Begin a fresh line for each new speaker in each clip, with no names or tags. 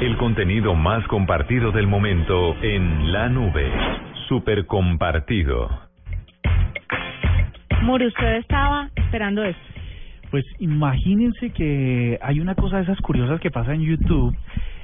El contenido más compartido del momento en la nube. Super compartido.
Usted estaba esperando esto.
Pues imagínense que hay una cosa de esas curiosas que pasa en YouTube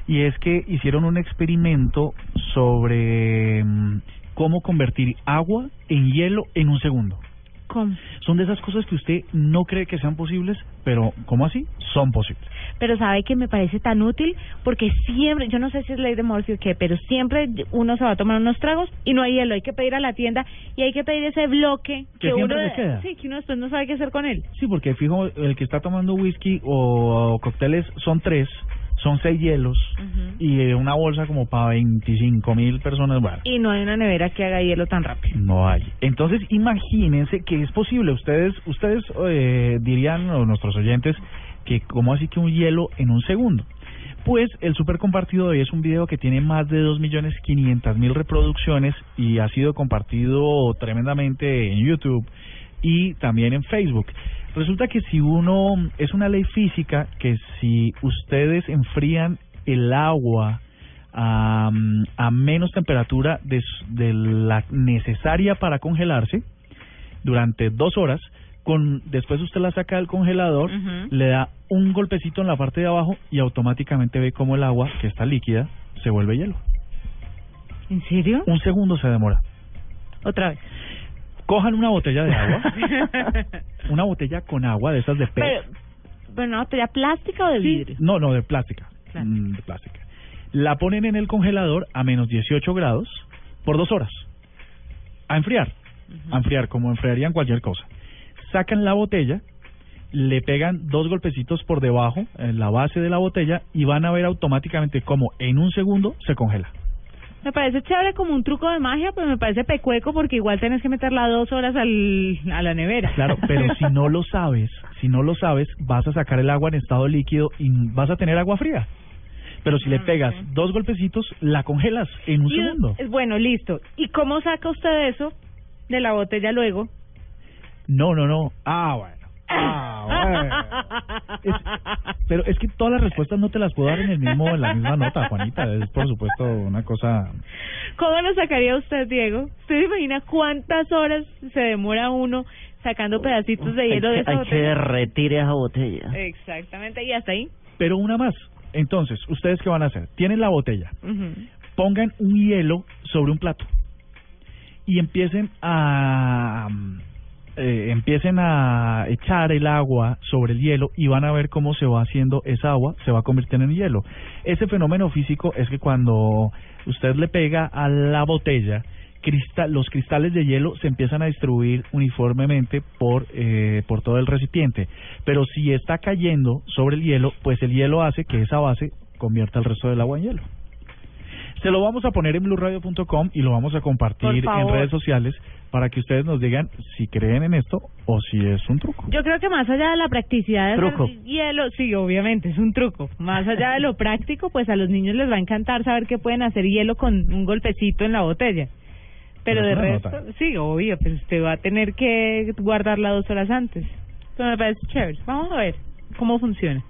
y es que hicieron un experimento sobre mm, cómo convertir agua en hielo en un segundo.
¿Cómo?
Son de esas cosas que usted no cree que sean posibles, pero ¿cómo así? Son posibles.
Pero sabe que me parece tan útil porque siempre, yo no sé si es ley de Morphy o qué, pero siempre uno se va a tomar unos tragos y no hay hielo. Hay que pedir a la tienda y hay que pedir ese bloque
Que
que, uno,
queda.
sí, que uno después no sabe qué hacer con él.
Sí, porque fijo, el que está tomando whisky o cócteles son tres, son seis hielos y eh, una bolsa como para 25 mil personas, bueno.
Y no hay una nevera que haga hielo tan rápido.
No hay. Entonces, imagínense que es posible. Ustedes, ustedes eh, dirían, o nuestros oyentes, que cómo así que un hielo en un segundo. Pues el super compartido de hoy es un video que tiene más de 2.500.000 reproducciones y ha sido compartido tremendamente en YouTube y también en Facebook. Resulta que si uno, es una ley física que si ustedes enfrían el agua a, menos temperatura de la necesaria para congelarse durante dos horas, con después usted la saca del congelador, le da un golpecito en la parte de abajo y automáticamente ve como el agua, que está líquida, se vuelve hielo.
¿En serio?
Un segundo se demora.
Otra vez.
Cojan una botella de agua, una botella con agua de esas de PET.
Pero, ¿pero una botella plástica o de
Sí,
vidrio?
No, no, de plástica. Mm, de plástica. La ponen en el congelador a menos 18 grados por dos horas. A enfriar. A enfriar, como enfriarían cualquier cosa. Sacan la botella, le pegan dos golpecitos por debajo, en la base de la botella, y van a ver automáticamente cómo en un segundo se congela.
Me parece chévere como un truco de magia, pero me parece pecueco porque igual tenés que meterla dos horas al, a la nevera.
Claro, pero si no lo sabes, si no lo sabes, vas a sacar el agua en estado líquido y vas a tener agua fría. Pero si le
Ah,
pegas dos golpecitos, la congelas en un
Y-
segundo.
Bueno, listo. ¿Y cómo saca usted eso de la botella luego?
No, no, no. Ah, bueno. Ah, bueno. Es- pero es que todas las respuestas no te las puedo dar en el mismo en la misma nota, Juanita. Es por supuesto una cosa.
¿Cómo lo sacaría usted, Diego? ¿Usted se imagina cuántas horas se demora uno sacando pedacitos de
Hay
hielo de
que,
esa
hay que
botella?
derretir esa botella.
Exactamente, y hasta ahí.
Pero una más. Entonces, ¿ustedes qué van a hacer? Tienen la botella. Pongan un hielo sobre un plato y empiecen a eh, empiecen a echar el agua sobre el hielo y van a ver cómo se va haciendo esa agua, se va a convertir en hielo. Ese fenómeno físico es que cuando usted le pega a la botella, cristal, los cristales de hielo se empiezan a distribuir uniformemente por, eh, por todo el recipiente. Pero si está cayendo sobre el hielo, pues el hielo hace que esa base convierta el resto del agua en hielo. Se lo vamos a poner en blueradio.com y lo vamos a compartir en redes sociales para que ustedes nos digan si creen en esto o si es un truco.
Yo creo que más allá de la practicidad de
Truco.
hielo, sí, obviamente es un truco. Más allá de lo práctico, pues a los niños les va a encantar saber que pueden hacer hielo con un golpecito en la botella. Pero
Pero
de resto,
nota.
sí, obvio, pero usted va a tener que guardarla dos horas antes. Eso me parece chévere. Vamos a ver cómo funciona.